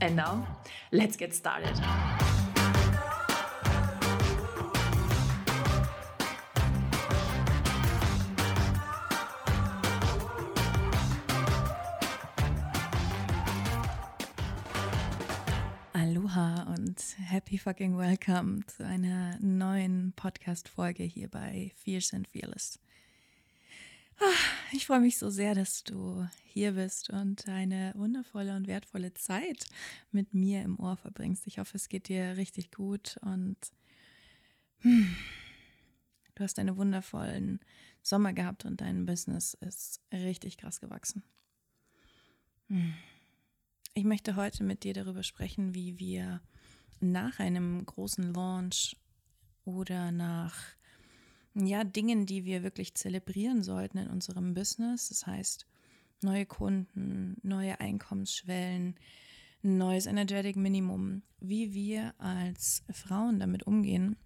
And now, let's get started. Aloha und happy fucking welcome zu einer neuen Podcast-Folge hier bei Fierce and Fearless. Ich freue mich so sehr, dass du hier bist und eine wundervolle und wertvolle Zeit mit mir im Ohr verbringst. Ich hoffe, es geht dir richtig gut und hm, du hast einen wundervollen Sommer gehabt und dein Business ist richtig krass gewachsen. Hm. Ich möchte heute mit dir darüber sprechen, wie wir nach einem großen Launch oder nach ja, Dingen, die wir wirklich zelebrieren sollten in unserem Business. Das heißt, neue Kunden, neue Einkommensschwellen, neues Energetic Minimum, wie wir als Frauen damit umgehen,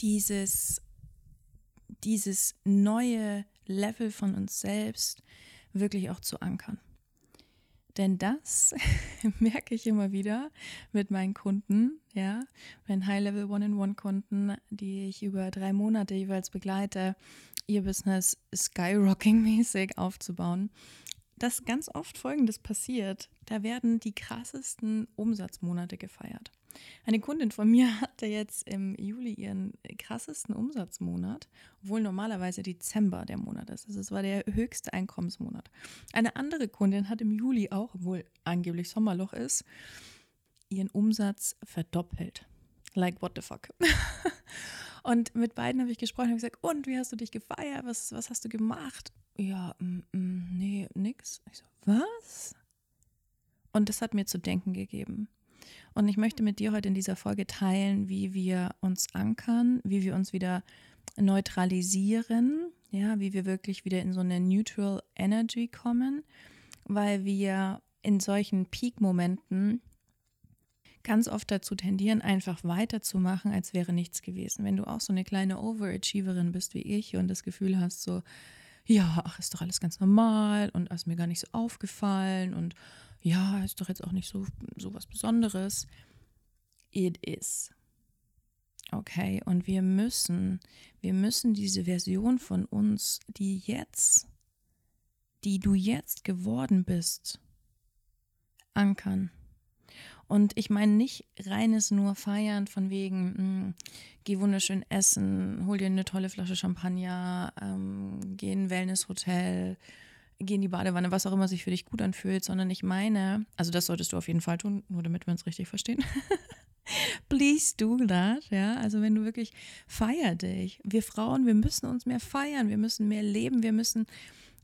dieses, dieses neue Level von uns selbst wirklich auch zu ankern. Denn das merke ich immer wieder mit meinen Kunden, ja, wenn High-Level One-in-One-Kunden, die ich über drei Monate jeweils begleite, ihr Business skyrocking-mäßig aufzubauen, dass ganz oft Folgendes passiert. Da werden die krassesten Umsatzmonate gefeiert. Eine Kundin von mir hatte jetzt im Juli ihren krassesten Umsatzmonat, obwohl normalerweise Dezember der Monat ist. Also es war der höchste Einkommensmonat. Eine andere Kundin hat im Juli auch, obwohl angeblich Sommerloch ist, ihren Umsatz verdoppelt. Like what the fuck. und mit beiden habe ich gesprochen und gesagt, und wie hast du dich gefeiert? Was, was hast du gemacht? Ja, mm, mm, nee, nix. Ich so, was? Und das hat mir zu denken gegeben. Und ich möchte mit dir heute in dieser Folge teilen, wie wir uns ankern, wie wir uns wieder neutralisieren, ja, wie wir wirklich wieder in so eine Neutral Energy kommen, weil wir in solchen Peak-Momenten ganz oft dazu tendieren, einfach weiterzumachen, als wäre nichts gewesen. Wenn du auch so eine kleine Overachieverin bist wie ich und das Gefühl hast, so, ja, ach, ist doch alles ganz normal und ist mir gar nicht so aufgefallen und ja, ist doch jetzt auch nicht so, so was Besonderes. It is. Okay, und wir müssen, wir müssen diese Version von uns, die jetzt, die du jetzt geworden bist, ankern. Und ich meine nicht reines nur feiern von wegen, mh, hm, geh wunderschön essen, hol dir eine tolle Flasche Champagner, ähm, geh in ein Wellnesshotel, geh in die Badewanne, was auch immer sich für dich gut anfühlt, sondern ich meine, also das solltest du auf jeden Fall tun, nur damit wir uns richtig verstehen. Please do that, ja. Also wenn du wirklich feier dich. Wir Frauen, wir müssen uns mehr feiern, wir müssen mehr leben, wir müssen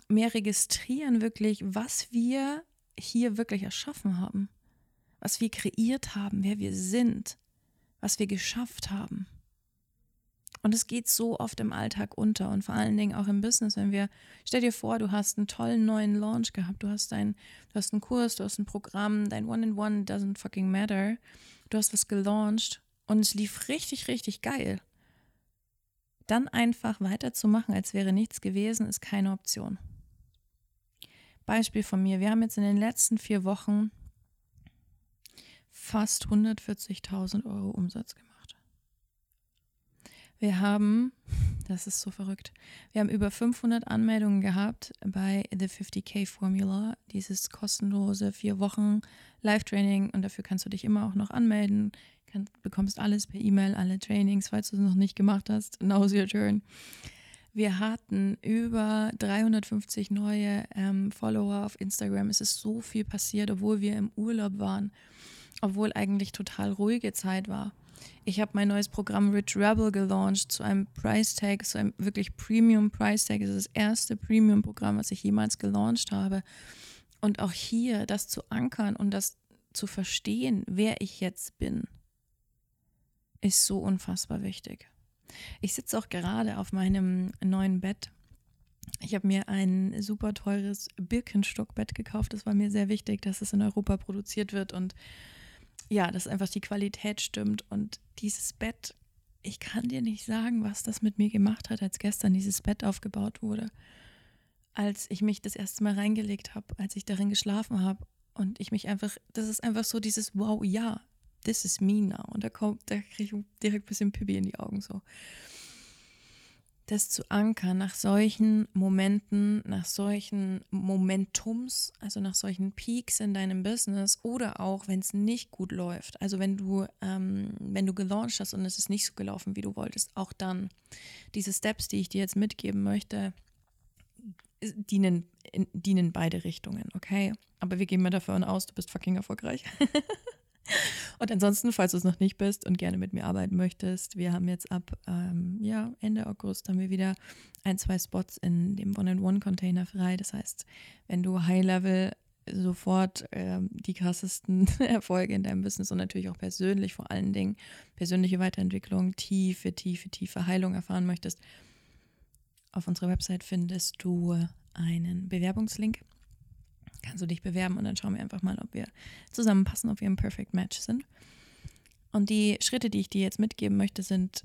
mehr registrieren, wirklich, was wir hier wirklich erschaffen haben, was wir kreiert haben, wer wir sind, was wir geschafft haben. Und es geht so oft im Alltag unter und vor allen Dingen auch im Business, wenn wir, stell dir vor, du hast einen tollen neuen Launch gehabt, du hast ein, du hast einen Kurs, du hast ein Programm, dein One-in-One doesn't fucking matter. Du hast was gelauncht und es lief richtig, richtig geil. Dann einfach weiterzumachen, als wäre nichts gewesen, ist keine Option. Beispiel von mir, wir haben jetzt in den letzten vier Wochen fast 140.000 Euro Umsatz gemacht. Wir haben, das ist so verrückt, wir haben über 500 Anmeldungen gehabt bei The 50k Formula, dieses kostenlose vier Wochen Live-Training und dafür kannst du dich immer auch noch anmelden, kann, bekommst alles per E-Mail, alle Trainings, falls du es noch nicht gemacht hast, now's your turn. Wir hatten über 350 neue ähm, Follower auf Instagram. Es ist so viel passiert, obwohl wir im Urlaub waren, obwohl eigentlich total ruhige Zeit war. Ich habe mein neues Programm Rich Rebel gelauncht zu einem Price Tag, zu einem wirklich Premium Price Tag. Es ist das erste Premium-Programm, was ich jemals gelauncht habe. Und auch hier das zu ankern und das zu verstehen, wer ich jetzt bin, ist so unfassbar wichtig. Ich sitze auch gerade auf meinem neuen Bett. Ich habe mir ein super teures Birkenstockbett gekauft. Das war mir sehr wichtig, dass es in Europa produziert wird und ja, dass einfach die Qualität stimmt. Und dieses Bett, ich kann dir nicht sagen, was das mit mir gemacht hat, als gestern dieses Bett aufgebaut wurde. Als ich mich das erste Mal reingelegt habe, als ich darin geschlafen habe und ich mich einfach, das ist einfach so dieses Wow, ja, this is me now. Und da kommt, da kriege ich direkt ein bisschen Pipi in die Augen so. Das zu ankern nach solchen Momenten, nach solchen Momentums, also nach solchen Peaks in deinem Business oder auch, wenn es nicht gut läuft. Also wenn du, ähm, wenn du gelauncht hast und es ist nicht so gelaufen, wie du wolltest, auch dann diese Steps, die ich dir jetzt mitgeben möchte, dienen, in, dienen beide Richtungen, okay? Aber wir gehen mal davon aus, du bist fucking erfolgreich. Und ansonsten, falls du es noch nicht bist und gerne mit mir arbeiten möchtest, wir haben jetzt ab ähm, ja, Ende August haben wir wieder ein, zwei Spots in dem One-in-One-Container frei. Das heißt, wenn du High-Level sofort ähm, die krassesten Erfolge in deinem Business und natürlich auch persönlich vor allen Dingen persönliche Weiterentwicklung, tiefe, tiefe, tiefe Heilung erfahren möchtest, auf unserer Website findest du einen Bewerbungslink kannst du dich bewerben und dann schauen wir einfach mal, ob wir zusammenpassen, ob wir im Perfect Match sind. Und die Schritte, die ich dir jetzt mitgeben möchte, sind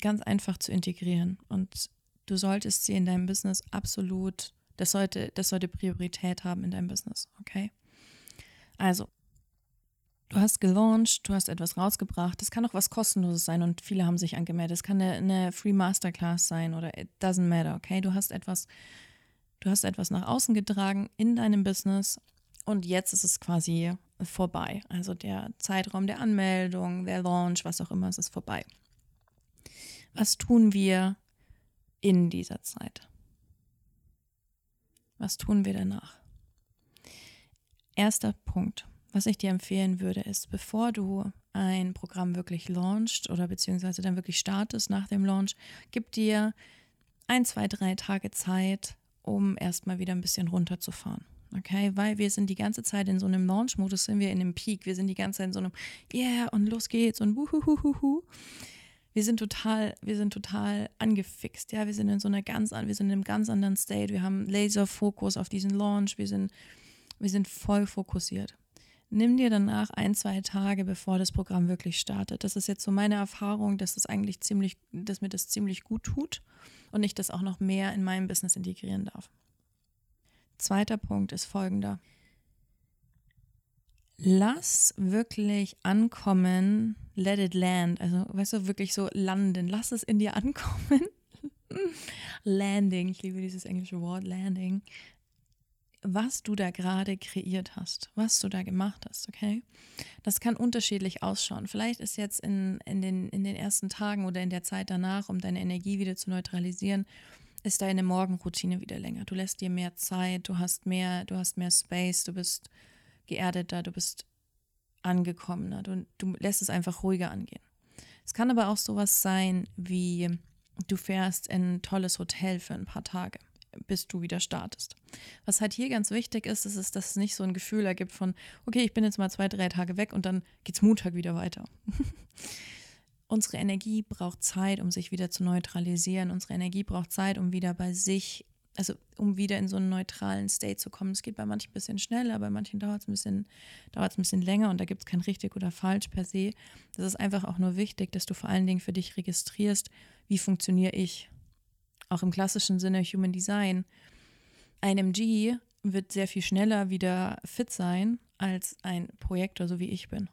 ganz einfach zu integrieren. Und du solltest sie in deinem Business absolut, das sollte, das sollte Priorität haben in deinem Business, okay? Also, du hast gelauncht, du hast etwas rausgebracht, das kann auch was kostenloses sein und viele haben sich angemeldet. Es kann eine, eine Free Masterclass sein oder it doesn't matter, okay? Du hast etwas Du hast etwas nach außen getragen in deinem Business und jetzt ist es quasi vorbei. Also der Zeitraum der Anmeldung, der Launch, was auch immer, es ist vorbei. Was tun wir in dieser Zeit? Was tun wir danach? Erster Punkt, was ich dir empfehlen würde, ist, bevor du ein Programm wirklich launchst oder beziehungsweise dann wirklich startest nach dem Launch, gib dir ein, zwei, drei Tage Zeit, um erstmal wieder ein bisschen runterzufahren. Okay, weil wir sind die ganze Zeit in so einem Launch-Modus, sind wir in einem Peak. Wir sind die ganze Zeit in so einem Yeah und los geht's und wuhuhuhuhu. Wir sind total, wir sind total angefixt. Ja, wir sind in so einer ganz, wir sind in einem ganz anderen State. Wir haben Laser-Fokus auf diesen Launch. Wir sind, wir sind voll fokussiert. Nimm dir danach ein, zwei Tage, bevor das Programm wirklich startet. Das ist jetzt so meine Erfahrung, dass das eigentlich ziemlich, dass mir das ziemlich gut tut und ich das auch noch mehr in meinem Business integrieren darf. Zweiter Punkt ist folgender. Lass wirklich ankommen, let it land. Also, weißt du, wirklich so landen. Lass es in dir ankommen. Landing, ich liebe dieses englische Wort, Landing was du da gerade kreiert hast, was du da gemacht hast, okay? Das kann unterschiedlich ausschauen. Vielleicht ist jetzt in, in, den, in den ersten Tagen oder in der Zeit danach, um deine Energie wieder zu neutralisieren, ist deine Morgenroutine wieder länger. Du lässt dir mehr Zeit, du hast mehr, du hast mehr Space, du bist geerdeter, du bist angekommener, du, du lässt es einfach ruhiger angehen. Es kann aber auch sowas sein wie, du fährst in ein tolles Hotel für ein paar Tage bis du wieder startest. Was halt hier ganz wichtig ist, ist, ist, dass es nicht so ein Gefühl ergibt von, okay, ich bin jetzt mal zwei, drei Tage weg und dann geht's Montag wieder weiter. Unsere Energie braucht Zeit, um sich wieder zu neutralisieren. Unsere Energie braucht Zeit, um wieder bei sich, also um wieder in so einen neutralen State zu kommen. Es geht bei manchen ein bisschen schneller, bei manchen dauert es ein bisschen, dauert es ein bisschen länger und da gibt es kein richtig oder falsch per se. Das ist einfach auch nur wichtig, dass du vor allen Dingen für dich registrierst, wie funktioniere ich auch im klassischen Sinne Human Design, ein MG wird sehr viel schneller wieder fit sein als ein Projektor, so wie ich bin.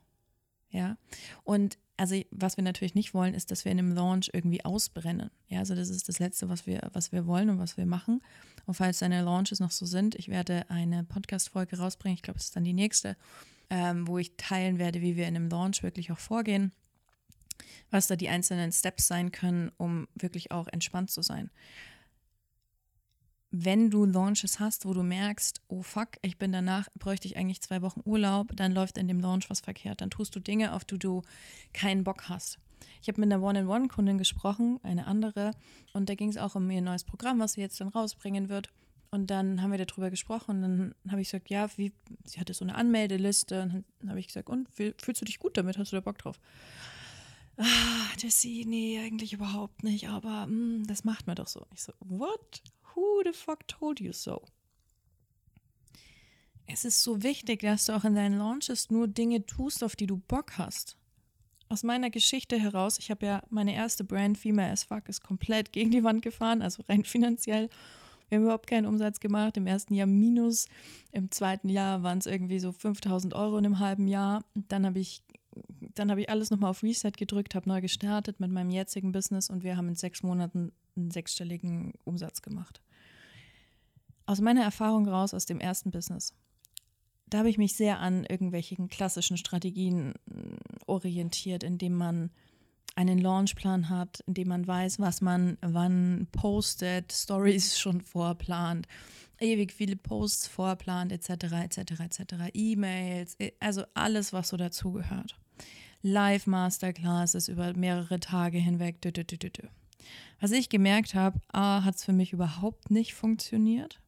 Ja. Und also was wir natürlich nicht wollen, ist, dass wir in einem Launch irgendwie ausbrennen. Ja, also das ist das Letzte, was wir, was wir wollen und was wir machen. Und falls deine Launches noch so sind, ich werde eine Podcast-Folge rausbringen, ich glaube, es ist dann die nächste, ähm, wo ich teilen werde, wie wir in einem Launch wirklich auch vorgehen was da die einzelnen Steps sein können, um wirklich auch entspannt zu sein. Wenn du Launches hast, wo du merkst, oh fuck, ich bin danach, bräuchte ich eigentlich zwei Wochen Urlaub, dann läuft in dem Launch was verkehrt. Dann tust du Dinge, auf die du keinen Bock hast. Ich habe mit einer One-in-One-Kundin gesprochen, eine andere, und da ging es auch um ihr neues Programm, was sie jetzt dann rausbringen wird. Und dann haben wir darüber gesprochen und dann habe ich gesagt, ja, wie, sie hatte so eine Anmeldeliste und dann habe ich gesagt, und fühlst du dich gut damit? Hast du da Bock drauf? Ah, Jessie, nee, eigentlich überhaupt nicht, aber mh, hm, das macht man doch so. Ich so, what? Who the fuck told you so? Es ist so wichtig, dass du auch in deinen Launches nur Dinge tust, auf die du Bock hast. Aus meiner Geschichte heraus, ich habe ja meine erste Brand, Female as Fuck, ist komplett gegen die Wand gefahren, also rein finanziell. Wir haben überhaupt keinen Umsatz gemacht. Im ersten Jahr minus. Im zweiten Jahr waren es irgendwie so 5000 Euro in einem halben Jahr. Und dann habe ich, dann habe ich alles nochmal auf Reset gedrückt, habe neu gestartet mit meinem jetzigen Business und wir haben in sechs Monaten einen sechsstelligen Umsatz gemacht. Aus meiner Erfahrung raus aus dem ersten Business da habe ich mich sehr an irgendwelchen klassischen Strategien mm, orientiert, indem man einen Launchplan hat, indem man weiß, was man wann postet, Stories schon vorplant, ewig viele Posts vorplant, etc., etc., etc., E-Mails, also alles, was so dazugehört. Live-Masterclasses über mehrere Tage hinweg. Dü, dü, dü, Was ich gemerkt habe, A, hat es für mich überhaupt nicht funktioniert.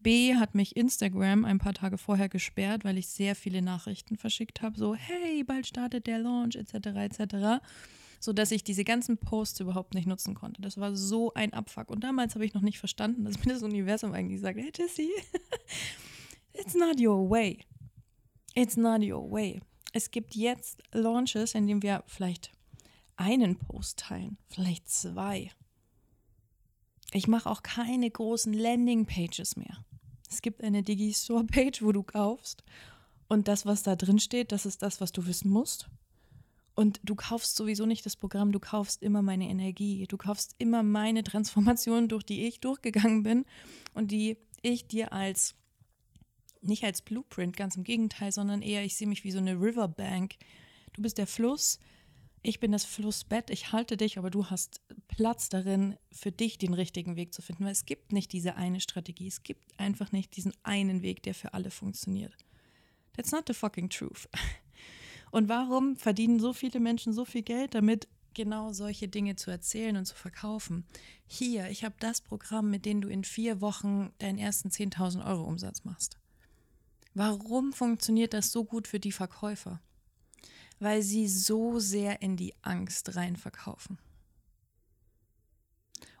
B hat mich Instagram ein paar Tage vorher gesperrt, weil ich sehr viele Nachrichten verschickt habe, so hey, bald startet der Launch etc. etc. So ich diese ganzen Posts überhaupt nicht nutzen konnte. Das war so ein Abfuck. Und damals habe ich noch nicht verstanden, dass mir das Universum eigentlich sagt, hey Jessie, it's not your way. It's not your way. Es gibt jetzt Launches, in denen wir vielleicht einen Post teilen, vielleicht zwei. Ich mache auch keine großen Landing-Pages mehr. Es gibt eine Digi-Store-Page, wo du kaufst. Und das, was da drin steht, das ist das, was du wissen musst. Und du kaufst sowieso nicht das Programm, du kaufst immer meine Energie. Du kaufst immer meine Transformation, durch die ich durchgegangen bin und die ich dir als, nicht als Blueprint, ganz im Gegenteil, sondern eher, ich sehe mich wie so eine Riverbank. Du bist der Fluss, ich bin das Flussbett, ich halte dich, aber du hast Platz darin, für dich den richtigen Weg zu finden, weil es gibt nicht diese eine Strategie, es gibt einfach nicht diesen einen Weg, der für alle funktioniert. That's not the fucking truth. Und warum verdienen so viele Menschen so viel Geld damit, genau solche Dinge zu erzählen und zu verkaufen? Hier, ich habe das Programm, mit dem du in vier Wochen deinen ersten 10.000 Euro Umsatz machst. Warum funktioniert das so gut für die Verkäufer? weil sie so sehr in die Angst rein verkaufen.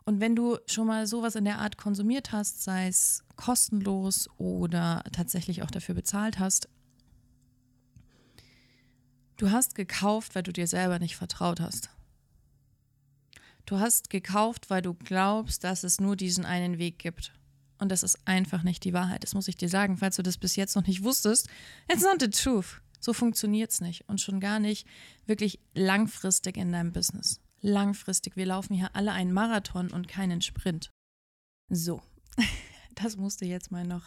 Und wenn du schon mal sowas in der Art konsumiert hast, sei es kostenlos oder tatsächlich auch dafür bezahlt hast, du hast gekauft, weil du dir selber nicht vertraut hast. Du hast gekauft, weil du glaubst, dass es nur diesen einen Weg gibt. Und das ist einfach nicht die Wahrheit. Das muss ich dir sagen, falls du das bis jetzt noch nicht wusstest. It's not the truth. So funktioniert es nicht und schon gar nicht wirklich langfristig in deinem Business. Langfristig. Wir laufen hier alle einen Marathon und keinen Sprint. So, das musste jetzt mal noch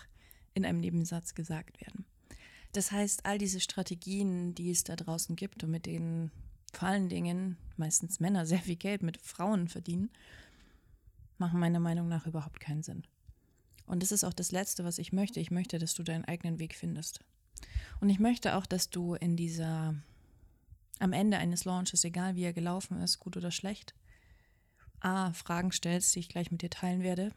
in einem Nebensatz gesagt werden. Das heißt, all diese Strategien, die es da draußen gibt und mit denen vor allen Dingen meistens Männer sehr viel Geld mit Frauen verdienen, machen meiner Meinung nach überhaupt keinen Sinn. Und das ist auch das Letzte, was ich möchte. Ich möchte, dass du deinen eigenen Weg findest. Und ich möchte auch, dass du in dieser, am Ende eines Launches, egal wie er gelaufen ist, gut oder schlecht, A, Fragen stellst, die ich gleich mit dir teilen werde.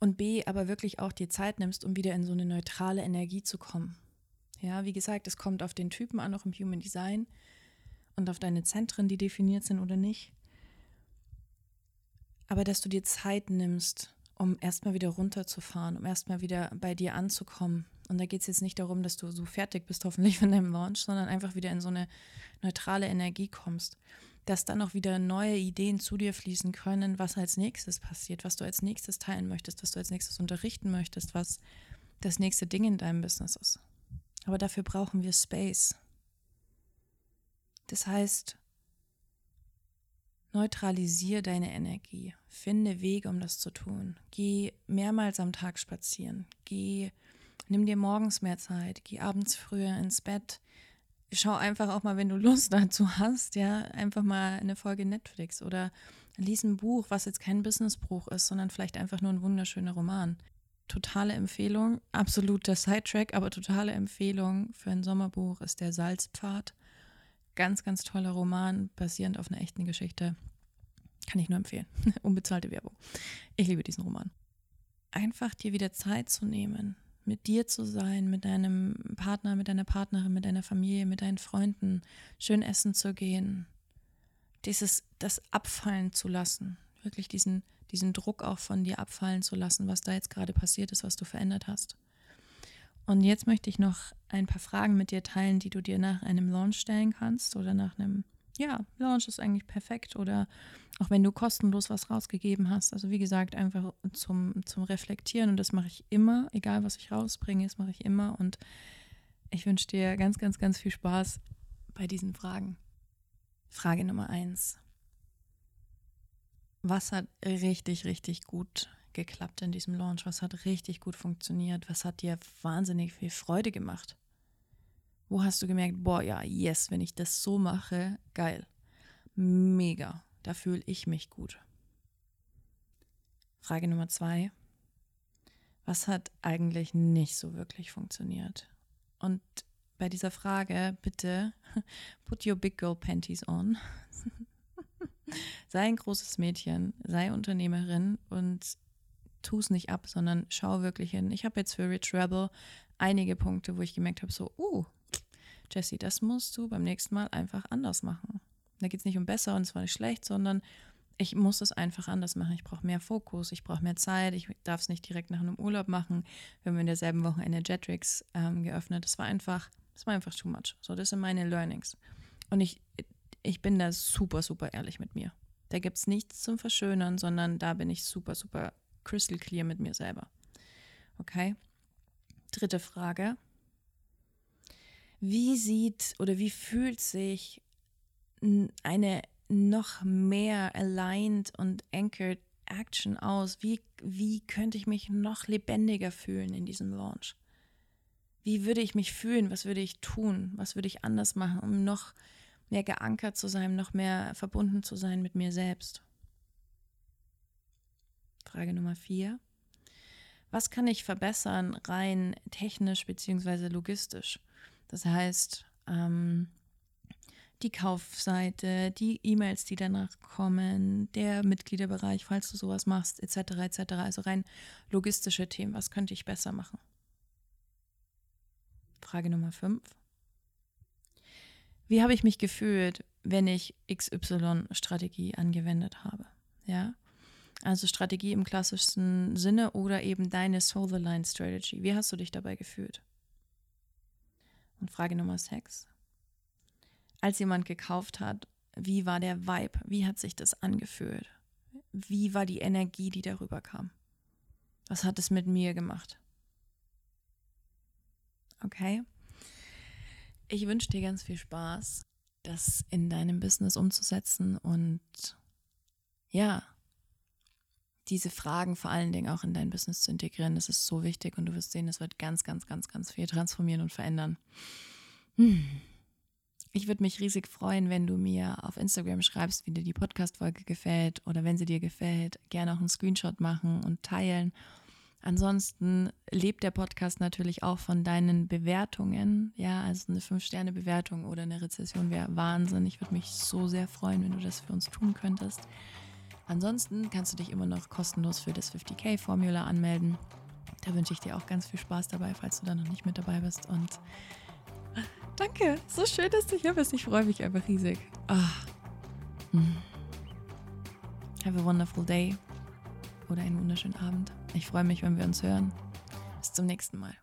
Und B, aber wirklich auch dir Zeit nimmst, um wieder in so eine neutrale Energie zu kommen. Ja, wie gesagt, es kommt auf den Typen an, auch im Human Design und auf deine Zentren, die definiert sind oder nicht. Aber dass du dir Zeit nimmst, um erstmal wieder runterzufahren, um erstmal wieder bei dir anzukommen, und da geht es jetzt nicht darum, dass du so fertig bist, hoffentlich von deinem Launch, sondern einfach wieder in so eine neutrale Energie kommst. Dass dann auch wieder neue Ideen zu dir fließen können, was als nächstes passiert, was du als nächstes teilen möchtest, was du als nächstes unterrichten möchtest, was das nächste Ding in deinem Business ist. Aber dafür brauchen wir Space. Das heißt, neutralisiere deine Energie. Finde Wege, um das zu tun. Geh mehrmals am Tag spazieren. Geh Nimm dir morgens mehr Zeit, geh abends früher ins Bett. Schau einfach auch mal, wenn du Lust dazu hast, ja, einfach mal eine Folge Netflix oder lies ein Buch, was jetzt kein Businessbuch ist, sondern vielleicht einfach nur ein wunderschöner Roman. Totale Empfehlung, absoluter Sidetrack, aber totale Empfehlung für ein Sommerbuch ist der Salzpfad. Ganz, ganz toller Roman, basierend auf einer echten Geschichte. Kann ich nur empfehlen. Unbezahlte Werbung. Ich liebe diesen Roman. einfach dir wieder Zeit zu nehmen, mit dir zu sein, mit deinem Partner, mit deiner Partnerin, mit deiner Familie, mit deinen Freunden, schön essen zu gehen, dieses, das abfallen zu lassen, wirklich diesen, diesen Druck auch von dir abfallen zu lassen, was da jetzt gerade passiert ist, was du verändert hast. Und jetzt möchte ich noch ein paar Fragen mit dir teilen, die du dir nach einem Launch stellen kannst oder nach einem, ja, Launch ist eigentlich perfekt oder auch wenn du kostenlos was rausgegeben hast. Also wie gesagt, einfach zum, zum Reflektieren und das mache ich immer, egal was ich rausbringe, das mache ich immer und ich wünsche dir ganz, ganz, ganz viel Spaß bei diesen Fragen. Frage Nummer eins. Was hat richtig, richtig gut geklappt in diesem Launch? Was hat richtig gut funktioniert? Was hat dir wahnsinnig viel Freude gemacht? Wo hast du gemerkt, boah, ja, yes, wenn ich das so mache, geil. Mega. Da fühle ich mich gut. Frage Nummer zwei. Was hat eigentlich nicht so wirklich funktioniert? Und bei dieser Frage bitte put your big girl panties on. sei ein großes Mädchen, sei Unternehmerin und tu es nicht ab, sondern schau wirklich hin. Ich habe jetzt für Rich Rebel einige Punkte, wo ich gemerkt habe, so, uh, Jesse, das musst du beim nächsten Mal einfach anders machen. Da geht es nicht um besser und zwar nicht schlecht, sondern ich muss es einfach anders machen. Ich brauche mehr Fokus, ich brauche mehr Zeit, ich darf es nicht direkt nach einem Urlaub machen. Wir haben in derselben Woche eine ähm, geöffnet. Das war einfach, das war einfach too much. So, das sind meine Learnings. Und ich, ich bin da super, super ehrlich mit mir. Da gibt es nichts zum Verschönern, sondern da bin ich super, super crystal clear mit mir selber. Okay? Dritte Frage. Wie sieht oder wie fühlt sich eine noch mehr aligned und anchored Action aus? Wie, wie könnte ich mich noch lebendiger fühlen in diesem Launch? Wie würde ich mich fühlen? Was würde ich tun? Was würde ich anders machen, um noch mehr geankert zu sein, noch mehr verbunden zu sein mit mir selbst? Frage Nummer vier. Was kann ich verbessern rein technisch bzw. logistisch? Das heißt, ähm, die Kaufseite, die E-Mails, die danach kommen, der Mitgliederbereich, falls du sowas machst, etc. etc. Also rein logistische Themen. Was könnte ich besser machen? Frage Nummer 5. Wie habe ich mich gefühlt, wenn ich XY-Strategie angewendet habe? Ja, also Strategie im klassischsten Sinne oder eben deine Soul-Aligned Strategy. Wie hast du dich dabei gefühlt? Und Frage Nummer 6. Als jemand gekauft hat, wie war der Vibe? Wie hat sich das angefühlt? Wie war die Energie, die darüber kam? Was hat es mit mir gemacht? Okay. Ich wünsche dir ganz viel Spaß, das in deinem Business umzusetzen und ja, diese Fragen vor allen Dingen auch in dein Business zu integrieren. Das ist so wichtig und du wirst sehen, es wird ganz, ganz, ganz, ganz viel transformieren und verändern. Hm. Ich würde mich riesig freuen, wenn du mir auf Instagram schreibst, wie dir die Podcast-Folge gefällt oder wenn sie dir gefällt, gerne auch einen Screenshot machen und teilen. Ansonsten lebt der Podcast natürlich auch von deinen Bewertungen. Ja, also eine 5-Sterne-Bewertung oder eine Rezession wäre Wahnsinn. Ich würde mich so sehr freuen, wenn du das für uns tun könntest. Ansonsten kannst du dich immer noch kostenlos für das 50k-Formula anmelden. Da wünsche ich dir auch ganz viel Spaß dabei, falls du da noch nicht mit dabei bist. Und danke, so schön, dass du hier bist. Ich freue mich einfach riesig. Oh. Have a wonderful day oder einen wunderschönen Abend. Ich freue mich, wenn wir uns hören. Bis zum nächsten Mal.